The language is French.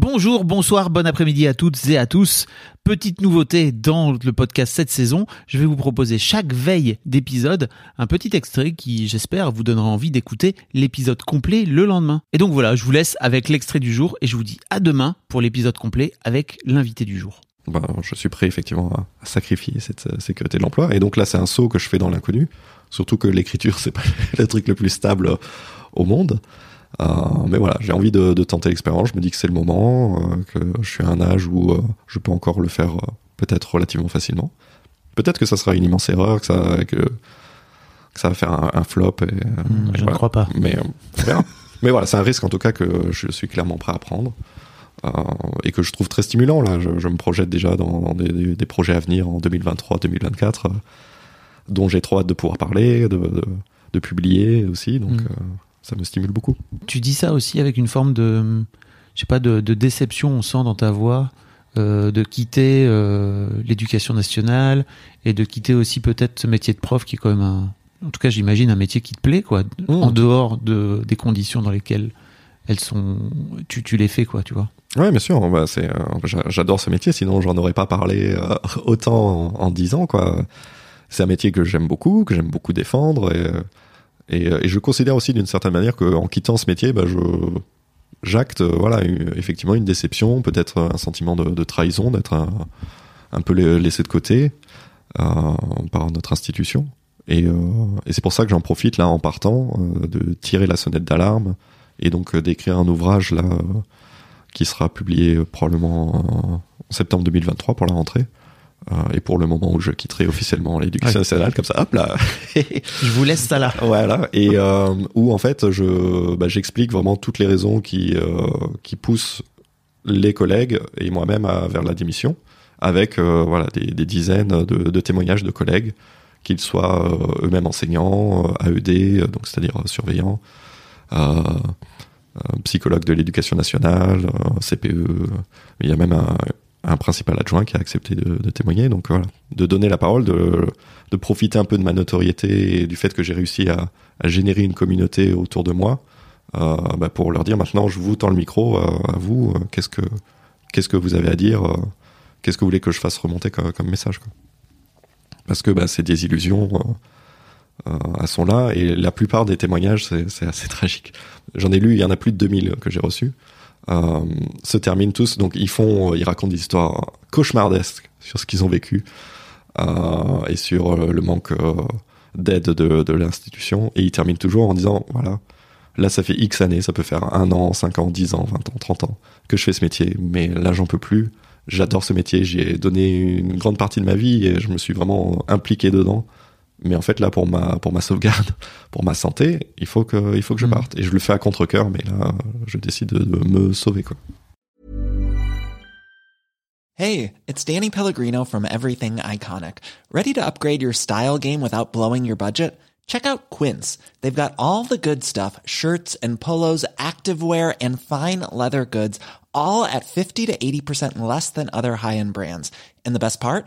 Bonjour, bonsoir, bon après-midi à toutes et à tous. Petite nouveauté dans le podcast cette saison, je vais vous proposer chaque veille d'épisode un petit extrait qui, j'espère, vous donnera envie d'écouter l'épisode complet le lendemain. Et donc voilà, je vous laisse avec l'extrait du jour et je vous dis à demain pour l'épisode complet avec l'invité du jour. Ben, je suis prêt effectivement à, sacrifier cette euh, sécurité de l'emploi. Et donc là, c'est un saut que je fais dans l'inconnu. Surtout que l'écriture, c'est pas le truc le plus stable au monde. Euh, mais voilà, j'ai envie de, de tenter l'expérience. Je me dis que c'est le moment, euh, que je suis à un âge où euh, je peux encore le faire euh, peut-être relativement facilement. Peut-être que ça sera une immense erreur, que ça, que, que ça va faire un, un flop. Et, euh, Hmm, je ne crois pas. Mais euh, mais voilà, c'est un risque en tout cas que je suis clairement prêt à prendre. Euh, et que je trouve très stimulant là. Je, je me projette déjà dans, dans des, des- des projets à venir en 2023-2024, euh, dont j'ai trop hâte de pouvoir parler, de, de, de publier aussi. Donc Mm. Ça me stimule beaucoup. Tu dis ça aussi avec une forme de, je sais pas, de, de déception, on sent dans ta voix, euh, de quitter euh, l'éducation nationale et de quitter aussi peut-être ce métier de prof qui est quand même un, en tout cas j'imagine un métier qui te plaît quoi, en dehors de des conditions dans lesquelles elles sont, tu, tu les fais quoi, tu vois. Ouais, bien sûr. Bah, c'est, euh, j'a- j'adore ce métier. Sinon, j'en aurais pas parlé euh, autant en, 10 ans, quoi. C'est un métier que j'aime beaucoup, que j'aime beaucoup défendre, et, euh, et, euh, et je considère aussi d'une certaine manière qu'en quittant ce métier, bah, j'acte, euh, voilà, effectivement une déception, peut-être un sentiment de, trahison, d'être un, peu la- laissé de côté euh, par notre institution. Et, c'est pour ça que j'en profite là en partant de tirer la sonnette d'alarme et donc d'écrire un ouvrage là qui sera publié probablement en, en septembre 2023 pour la rentrée. Euh, et pour le moment où je quitterai officiellement l'éducation nationale, comme ça, hop là, Je vous laisse ça là. voilà. Et euh, où en fait, je, bah, j'explique vraiment toutes les raisons qui euh, qui poussent les collègues et moi-même vers la démission, avec euh, voilà des, des dizaines de, de témoignages de collègues, qu'ils soient eux-mêmes enseignants, AED, donc c'est-à-dire surveillants, euh, psychologues de l'éducation nationale, CPE. Il y a même un, un principal adjoint qui a accepté de, témoigner. Donc voilà, de donner la parole, de, profiter un peu de ma notoriété et du fait que j'ai réussi à, générer une communauté autour de moi, euh, bah, pour leur dire maintenant, je vous tends le micro euh, à vous. euh, qu'est-ce que qu'est-ce que vous avez à dire Qu'est-ce que vous voulez que je fasse remonter comme, message. Parce que bah, ces désillusions euh, elles sont là et la plupart des témoignages, c'est c'est assez tragique. J'en ai lu, il y en a plus de 2000 que j'ai reçus. Euh, se terminent tous, donc ils font, ils racontent des histoires cauchemardesques sur ce qu'ils ont vécu euh, et sur euh, le manque euh, d'aide de, l'institution. Et ils terminent toujours en disant, voilà, là ça fait X années, ça peut faire un an, 5 ans, 10 ans, 20 ans, 30 ans que je fais ce métier, mais là j'en peux plus. J'adore ce métier, j'y ai donné une grande partie de ma vie et je me suis vraiment impliqué dedans. Mais en fait, là, pour ma, pour ma sauvegarde, pour ma santé, il faut que, il faut que je Mhm. parte. Et je le fais à contre-cœur, mais là, je décide de, de me sauver, quoi. Hey, it's Danny Pellegrino from Everything Iconic. Ready to upgrade your style game without blowing your budget? Check out Quince. They've got all the good stuff shirts and polos, activewear, and fine leather goods, all at 50 to 80% less than other high end brands. And the best part?